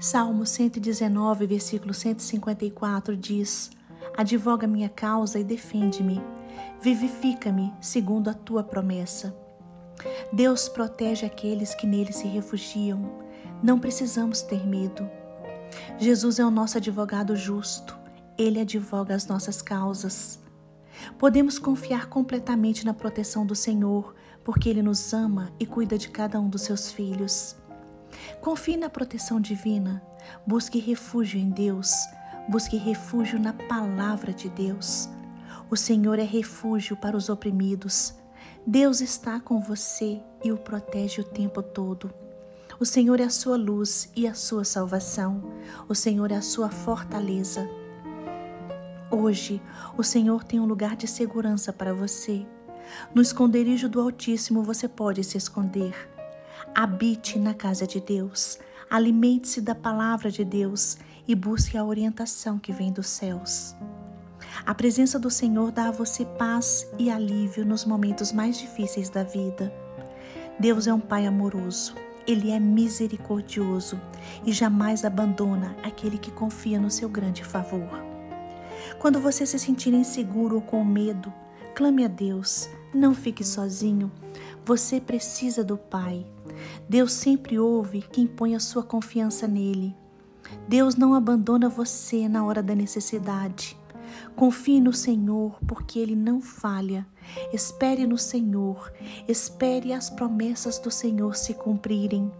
Salmo 119, versículo 154 diz: Advoga minha causa e defende-me. Vivifica-me segundo a tua promessa. Deus protege aqueles que nele se refugiam. Não precisamos ter medo. Jesus é o nosso advogado justo. Ele advoga as nossas causas. Podemos confiar completamente na proteção do Senhor, porque Ele nos ama e cuida de cada um dos seus filhos. Confie na proteção divina. Busque refúgio em Deus. Busque refúgio na palavra de Deus. O Senhor é refúgio para os oprimidos. Deus está com você e o protege o tempo todo. O Senhor é a sua luz e a sua salvação. O Senhor é a sua fortaleza. Hoje, o Senhor tem um lugar de segurança para você. No esconderijo do Altíssimo você pode se esconder. Habite na casa de Deus, alimente-se da palavra de Deus e busque a orientação que vem dos céus. A presença do Senhor dá a você paz e alívio nos momentos mais difíceis da vida. Deus é um Pai amoroso, Ele é misericordioso e jamais abandona aquele que confia no seu grande favor. Quando você se sentir inseguro ou com medo, clame a Deus, não fique sozinho. Você precisa do Pai. Deus sempre ouve quem põe a sua confiança nele. Deus não abandona você na hora da necessidade. Confie no Senhor, porque Ele não falha. Espere no Senhor, espere as promessas do Senhor se cumprirem.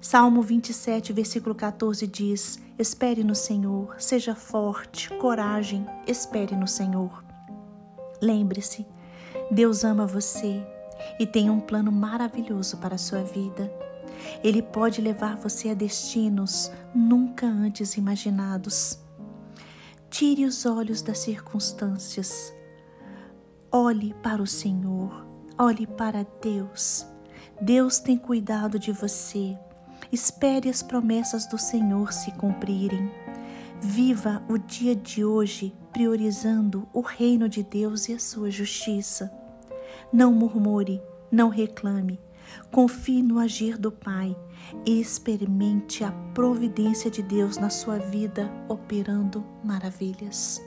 Salmo 27, versículo 14 diz: Espere no Senhor, seja forte, coragem, espere no Senhor. Lembre-se, Deus ama você e tem um plano maravilhoso para a sua vida. Ele pode levar você a destinos nunca antes imaginados. Tire os olhos das circunstâncias. Olhe para o Senhor, olhe para Deus. Deus tem cuidado de você. Espere as promessas do Senhor se cumprirem. Viva o dia de hoje priorizando o reino de Deus e a sua justiça. Não murmure, não reclame. Confie no agir do Pai e experimente a providência de Deus na sua vida operando maravilhas.